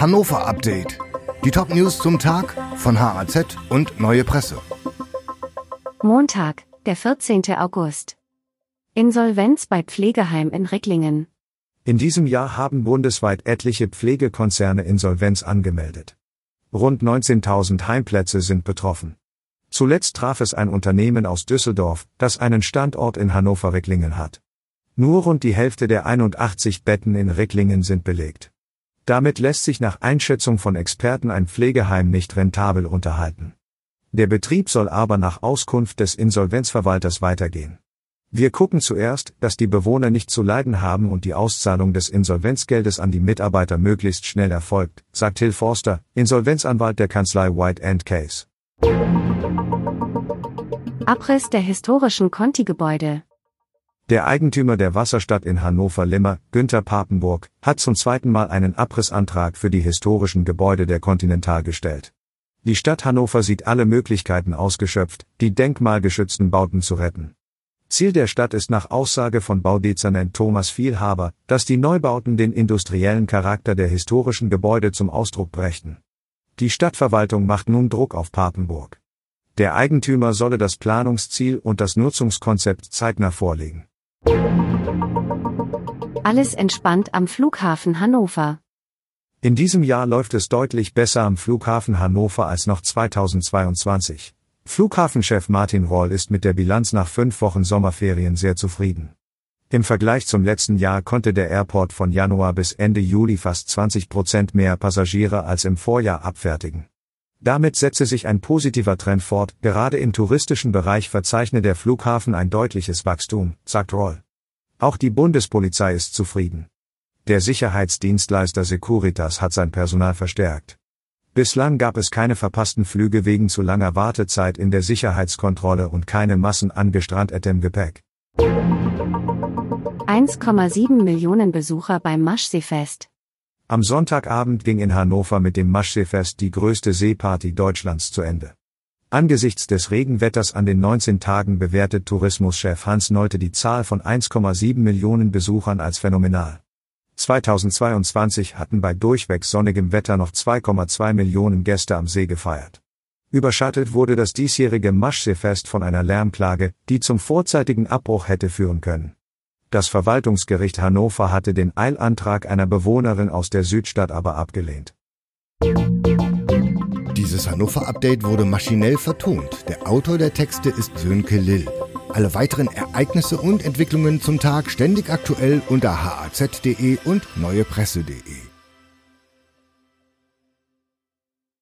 Hannover Update. Die Top-News zum Tag von HAZ und Neue Presse. Montag, der 14. August. Insolvenz bei Pflegeheim in Ricklingen. In diesem Jahr haben bundesweit etliche Pflegekonzerne Insolvenz angemeldet. Rund 19.000 Heimplätze sind betroffen. Zuletzt traf es ein Unternehmen aus Düsseldorf, das einen Standort in Hannover-Ricklingen hat. Nur rund die Hälfte der 81 Betten in Ricklingen sind belegt. Damit lässt sich nach Einschätzung von Experten ein Pflegeheim nicht rentabel unterhalten. Der Betrieb soll aber nach Auskunft des Insolvenzverwalters weitergehen. Wir gucken zuerst, dass die Bewohner nicht zu leiden haben und die Auszahlung des Insolvenzgeldes an die Mitarbeiter möglichst schnell erfolgt, sagt Hill Forster, Insolvenzanwalt der Kanzlei White and Case. Abriss der historischen Conti-Gebäude. Der Eigentümer der Wasserstadt in Hannover-Limmer, Günther Papenburg, hat zum zweiten Mal einen Abrissantrag für die historischen Gebäude der Continental gestellt. Die Stadt Hannover sieht alle Möglichkeiten ausgeschöpft, die denkmalgeschützten Bauten zu retten. Ziel der Stadt ist nach Aussage von Baudezernent Thomas Vielhaber, dass die Neubauten den industriellen Charakter der historischen Gebäude zum Ausdruck brächten. Die Stadtverwaltung macht nun Druck auf Papenburg. Der Eigentümer solle das Planungsziel und das Nutzungskonzept zeitnah vorlegen. Alles entspannt am Flughafen Hannover. In diesem Jahr läuft es deutlich besser am Flughafen Hannover als noch 2022. Flughafenchef Martin Roll ist mit der Bilanz nach fünf Wochen Sommerferien sehr zufrieden. Im Vergleich zum letzten Jahr konnte der Airport von Januar bis Ende Juli fast 20 Prozent mehr Passagiere als im Vorjahr abfertigen. Damit setze sich ein positiver Trend fort, gerade im touristischen Bereich verzeichne der Flughafen ein deutliches Wachstum, sagt Roll. Auch die Bundespolizei ist zufrieden. Der Sicherheitsdienstleister Securitas hat sein Personal verstärkt. Bislang gab es keine verpassten Flüge wegen zu langer Wartezeit in der Sicherheitskontrolle und keine Massen angestrandetem Gepäck. 1,7 Millionen Besucher beim Maschseefest. Am Sonntagabend ging in Hannover mit dem Maschseefest die größte Seeparty Deutschlands zu Ende. Angesichts des Regenwetters an den 19 Tagen bewertet Tourismuschef Hans Nolte die Zahl von 1,7 Millionen Besuchern als phänomenal. 2022 hatten bei durchweg sonnigem Wetter noch 2,2 Millionen Gäste am See gefeiert. Überschattet wurde das diesjährige Maschseefest von einer Lärmklage, die zum vorzeitigen Abbruch hätte führen können. Das Verwaltungsgericht Hannover hatte den Eilantrag einer Bewohnerin aus der Südstadt aber abgelehnt. Dieses Hannover-Update wurde maschinell vertont. Der Autor der Texte ist Sönke Lill. Alle weiteren Ereignisse und Entwicklungen zum Tag ständig aktuell unter haz.de und neuepresse.de.